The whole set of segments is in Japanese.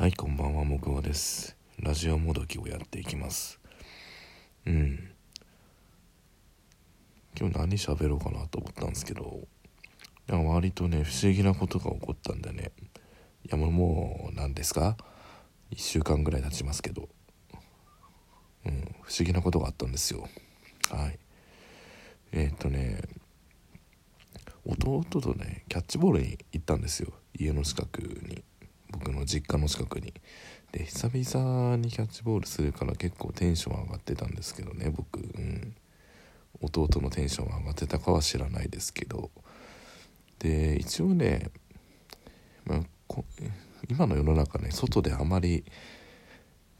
はい、こんばんは、もぐわです。ラジオもどきをやっていきます。うん。今日何喋ろうかなと思ったんですけど、割とね、不思議なことが起こったんでね、いやもう、何ですか ?1 週間ぐらい経ちますけど、うん、不思議なことがあったんですよ。はい。えーっとね、弟とね、キャッチボールに行ったんですよ。家の近くに。僕の実家の近くに。で久々にキャッチボールするから結構テンション上がってたんですけどね僕、うん、弟のテンション上がってたかは知らないですけど。で一応ね、まあ、今の世の中ね外であまり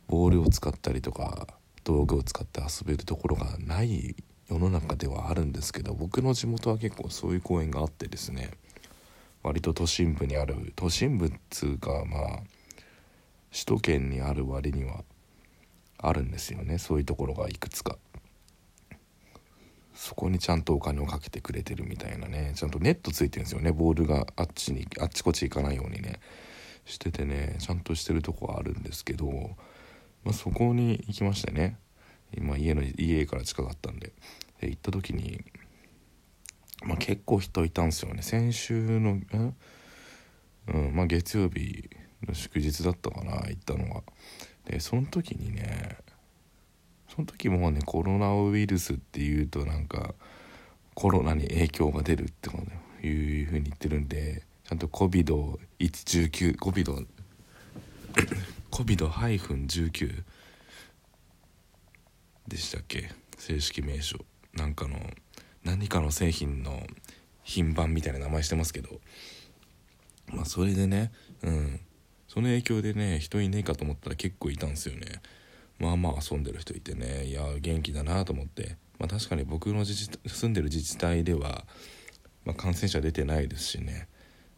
ボールを使ったりとか道具を使って遊べるところがない世の中ではあるんですけど僕の地元は結構そういう公園があってですね。割と都心部にある都心部っつうかまあ首都圏にある割にはあるんですよね。そういうところがいくつか。そこにちゃんとお金をかけてくれてるみたいなね。ちゃんとネットついてるんですよね。ボールがあっちにあっちこっち行かないようにね。しててねちゃんとしてるとこはあるんですけど、まあ、そこに行きましてね。今家の家から近かったんで。で行った時にまあ、結構人いたんですよね。先週の、うんまあ、月曜日の祝日だったかな行ったのがでその時にねその時もねコロナウイルスっていうとなんかコロナに影響が出るってこというふうに言ってるんでちゃんと COVID-19 COVID COVID-19 でしたっけ？正式名称。なんかの何かの製品の品番みたいな名前してますけどまあそれでねうん。その影響でね人いねえかと思ったら結構いたんですよね。まあまあ遊んでる人いてねいや元気だなと思って。まあ確かに僕の自治住んでる自治体では、まあ、感染者出てないですしね。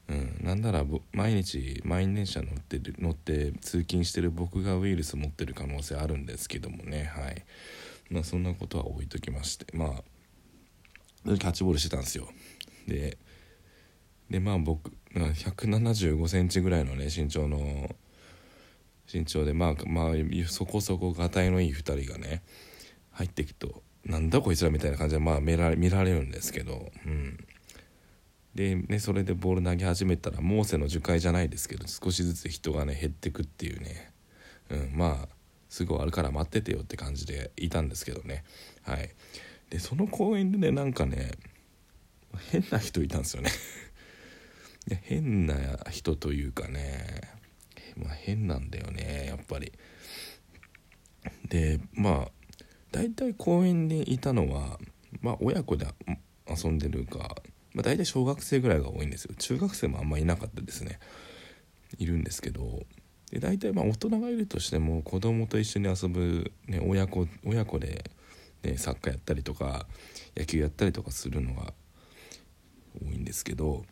うん、なんなら毎日満員電車乗ってる乗って通勤してる僕がウイルス持ってる可能性あるんですけどもね。はい。まあそんなことは置いときまして。まあキャッチボールしてたんですよ。ででまあ僕175センチぐらいのね身長の身長でまあまあそこそこがたいのいい2人がね入っていくとなんだこいつらみたいな感じでまあ見られ見られるんですけどうん。でねそれでボール投げ始めたらモーセの樹海じゃないですけど少しずつ人がね減ってくっていうね。うんまあすぐ終わるから待っててよって感じでいたんですけどね。はい。でその公園でねなんかね変な人いたんですよね。い や変な人というかねまあ変なんだよねやっぱり。でまあ大体公園にいたのはまあ親子で遊んでるか、まあ、大体小学生ぐらいが多いんですよ。中学生もあんまいなかったですね。いるんですけど。で大体まあ大人がいるとしても子供と一緒に遊ぶ、ね、親子親子でね、サッカーやったりとか野球やったりとかするのが多いんですけど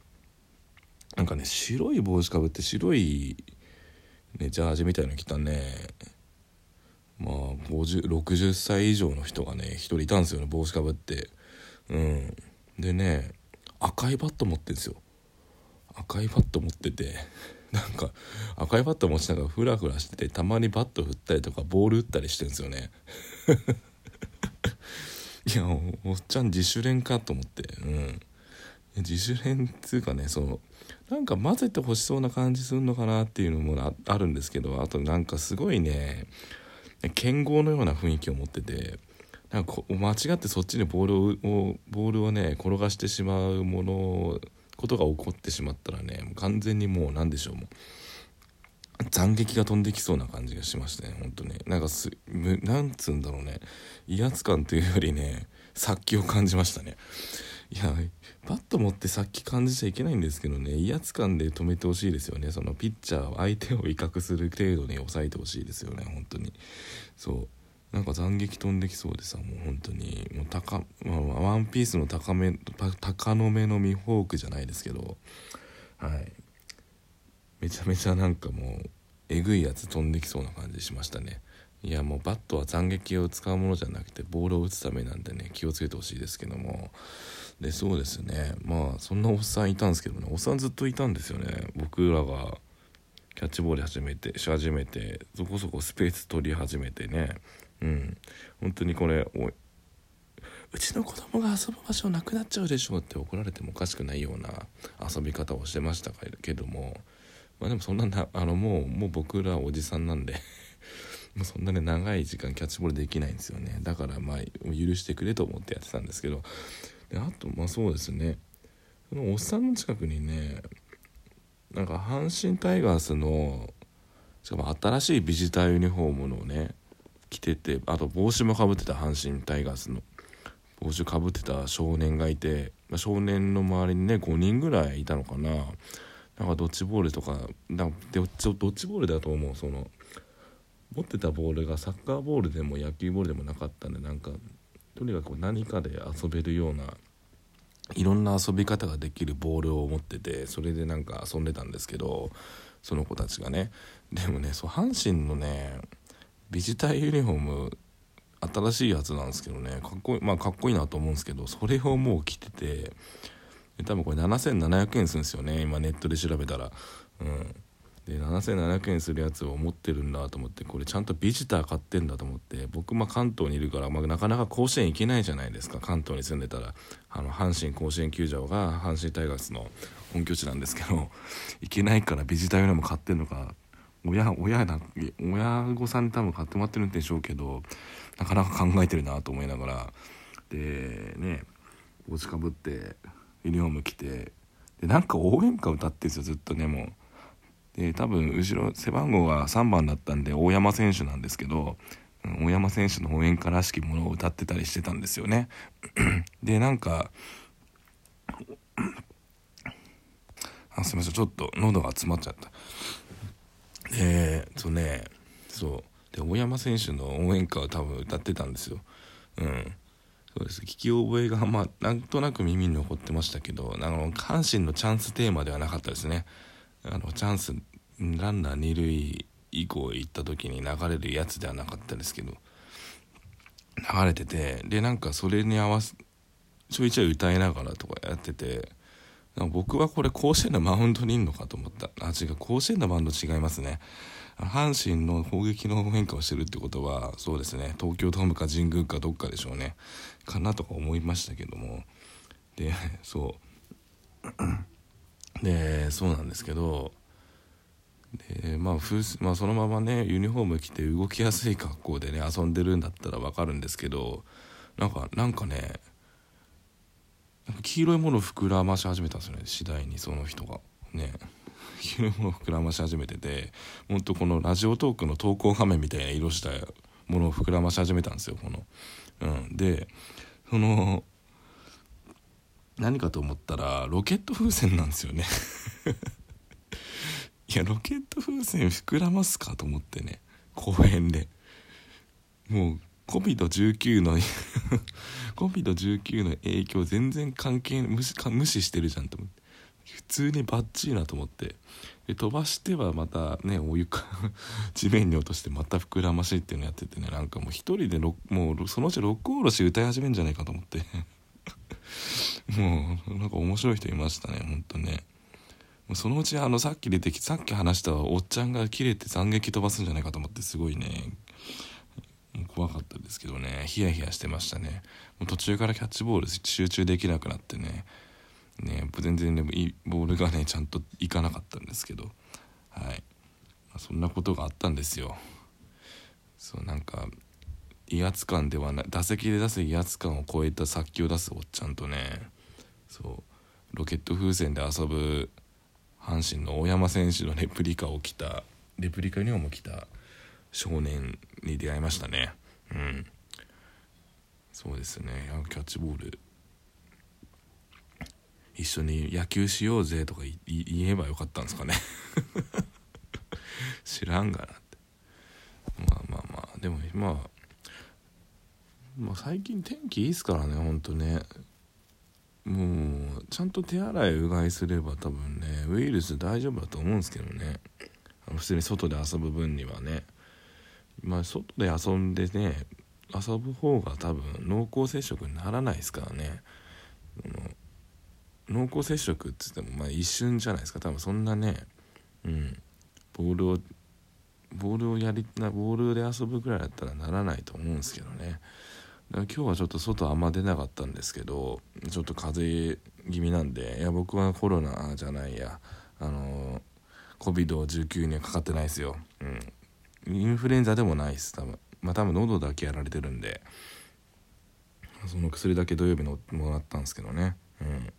なんかね白い帽子かぶって白い、ね、ジャージみたいの着たねまあ60歳以上の人がね一人いたんですよね帽子かぶって。うん。でね赤いバット持ってんですよ。赤いバット持ってて なんか赤いバット持ちながらフラフラしててたまにバット振ったりとかボール打ったりしてるんですよね。いやおっちゃん自主練かと思って。うん。自主練っつうかねそのなんか混ぜてほしそうな感じするのかなっていうのもあるんですけどあとなんかすごいね剣豪のような雰囲気を持っててなんか間違ってそっちにボールをボールをね転がしてしまうものことが起こってしまったらね完全にもう何でしょうもう。斬撃が飛んできそうな感じがしましたね本当ねなんかすなんつうんだろうね。威圧感というよりね殺気を感じましたね。いやバット持って殺気感じちゃいけないんですけどね威圧感で止めてほしいですよね。そのピッチャー相手を威嚇する程度に抑えてほしいですよね本当に。そう。なんか斬撃飛んできそうでさもう本当に。もう高、まあ、ワンピースの高め高の目のミホークじゃないですけど。はい。めちゃめちゃなんかもうえぐいやつ飛んできそうな感じしましたね。いやもうバットは斬撃を使うものじゃなくてボールを打つためなんでね気をつけてほしいですけども。でそうですね。まあそんなおっさんいたんですけどね。おっさんずっといたんですよね。僕らがキャッチボール始めてし始めてそこそこスペース取り始めてね。うん。本当にこれおうちの子供が遊ぶ場所なくなっちゃうでしょうって怒られてもおかしくないような遊び方をしてましたけども。まあでもそんななあのもうもう僕らおじさんなんで もうそんなね長い時間キャッチボールできないんですよね。だからまあ許してくれと思ってやってたんですけど。であとまあそうですね。そのおっさんの近くにねなんか阪神タイガースのしかも新しいビジターユニフォームのね着ててあと帽子もかぶってた阪神タイガースの。帽子かぶってた少年がいて、まあ、少年の周りにね5人ぐらいいたのかな。なんかドッジボールとかなんかドッジボールだと思うその持ってたボールがサッカーボールでも野球ボールでもなかったんでなんかとにかく何かで遊べるようないろんな遊び方ができるボールを持っててそれでなんか遊んでたんですけどその子たちがね。でもねそう阪神のねビジターユニフォーム新しいやつなんですけどねかっこいいまあかっこいいなと思うんですけどそれをもう着てて多分これ7700円するんですよね。今ネットで調べたら。うん。で7700円するやつを持ってるんだと思ってこれちゃんとビジター買ってんだと思って。僕まあ関東にいるから、まあ、なかなか甲子園行けないじゃないですか。関東に住んでたら。あの阪神甲子園球場が阪神タイガースの本拠地なんですけど 行けないからビジター用にも買ってんのか。親親な親御さんに多分買ってもらってるんでしょうけどなかなか考えてるなと思いながら。でね帽子かぶってユニフォーム着てでなんか応援歌歌ってるんですよずっとねもう。で多分後ろ背番号が3番だったんで大山選手なんですけど大山選手の応援歌らしきものを歌ってたりしてたんですよね。でなんかあすいませんちょっと喉が詰まっちゃった。でそうねそうで大山選手の応援歌を多分歌ってたんですよ。うんそうです。聞き覚えがまあなんとなく耳に残ってましたけどあの阪神のチャンステーマではなかったですね。あのチャンスランナー二塁以降行った時に流れるやつではなかったですけど流れててでなんかそれに合わせちょいちょい歌いながらとかやってて僕はこれ甲子園のマウンドにいんのかと思った。あ違う。甲子園のマウンド違いますね。阪神の砲撃の変化をしてるってことはそうですね。東京ドームか神宮かどっかでしょうね。かなとか思いましたけども。でそう。でそうなんですけど。でまあまあ、そのままねユニフォーム着て動きやすい格好でね遊んでるんだったら分かるんですけどなんかなんかね黄色いものを膨らまし始めたんですよね次第にその人が。ね黄色いものを膨らまし始めててほんとこのラジオトークの投稿画面みたいな色したものを膨らまし始めたんですよこの。うん、でその何かと思ったらロケット風船なんですよね。いやロケット風船膨らますかと思ってね公園で。もう COVID-19 の COVID-19 の影響全然関係無視無視してるじゃんと思って。普通にバッチリなと思って。で飛ばしてはまたねお湯か 地面に落としてまた膨らましいっていうのやっててねなんかもう一人でもうそのうち六甲おろし歌い始めるんじゃないかと思って。もうなんか面白い人いましたねほんとね。そのうちあのさっき出てきさっき話したおっちゃんが切れて斬撃飛ばすんじゃないかと思ってすごいね。怖かったですけどね。ヒヤヒヤしてましたね。もう途中からキャッチボール集中できなくなってね。ね全然でもいいボールがねちゃんといかなかったんですけど。はい、まあ、そんなことがあったんですよ。そうなんか威圧感ではない打席で出す威圧感を超えた殺気を出すおっちゃんとねそうロケット風船で遊ぶ阪神の大山選手のレプリカを着たレプリカにも着た少年に出会いましたね。うん。そうですね。キャッチボール一緒に野球しようぜとか言えばよかったんですかね。知らんがなって。まあまあまあでもまあまあ最近天気いいっすからねほんとね。もうちゃんと手洗いうがいすれば多分ねウイルス大丈夫だと思うんですけどね。普通に外で遊ぶ分にはね。まあ外で遊んでね遊ぶ方が多分濃厚接触にならないですからね。濃厚接触っつってもまあ一瞬じゃないですか。多分そんなねうん。ボールをボールをやりなボールで遊ぶぐらいだったらならないと思うんですけどね。だから今日はちょっと外あんま出なかったんですけどちょっと風邪気味なんでいや僕はコロナじゃないや。あの COVID-19 にはかかってないですよ、うん、インフルエンザでもないです。多分。まあ多分喉だけやられてるんで。その薬だけ土曜日のもらったんですけどね。うん。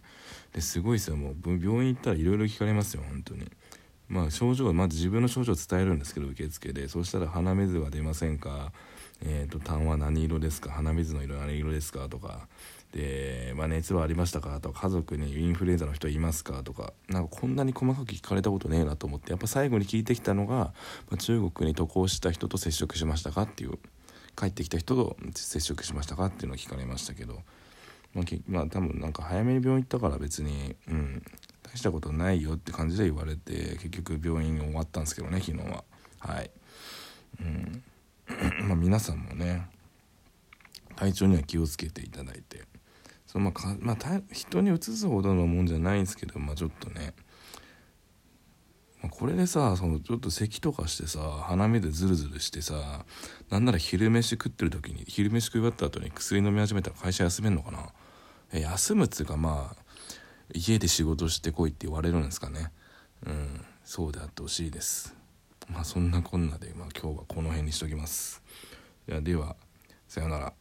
ですごいですよ。もう病院行ったらいろいろ聞かれますよ本当に。まあ症状はまず自分の症状を伝えるんですけど受付で。そうしたら鼻水は出ませんか？えーと、痰は何色ですか？鼻水の色何色ですか？とか。で、まあ、熱はありましたか？とか。家族にインフルエンザの人いますか？とか。なんかこんなに細かく聞かれたことねえなと思って。やっぱ最後に聞いてきたのが、まあ、中国に渡航した人と接触しましたか？っていう。帰ってきた人と接触しましたか？っていうのを聞かれましたけど、まあ、まあ、多分なんか早めに病院行ったから別に、うん、大したことないよって感じで言われて結局病院終わったんですけどね昨日は。はい。うん。まあ皆さんもね体調には気をつけていただいて。そのまあか、まあ、人にうつすほどのもんじゃないんですけど、まあ、ちょっとね、まあ、これでさそのちょっと咳とかしてさ鼻目でズルズルしてさなんなら昼飯食ってる時に昼飯食い終わった後に薬飲み始めたら会社休めんのかな？休むっつうかまあ家で仕事してこいって言われるんですかねうんそうであってほしいですまあそんなこんなで、まあ、今日はこの辺にしときます。ではではさようなら。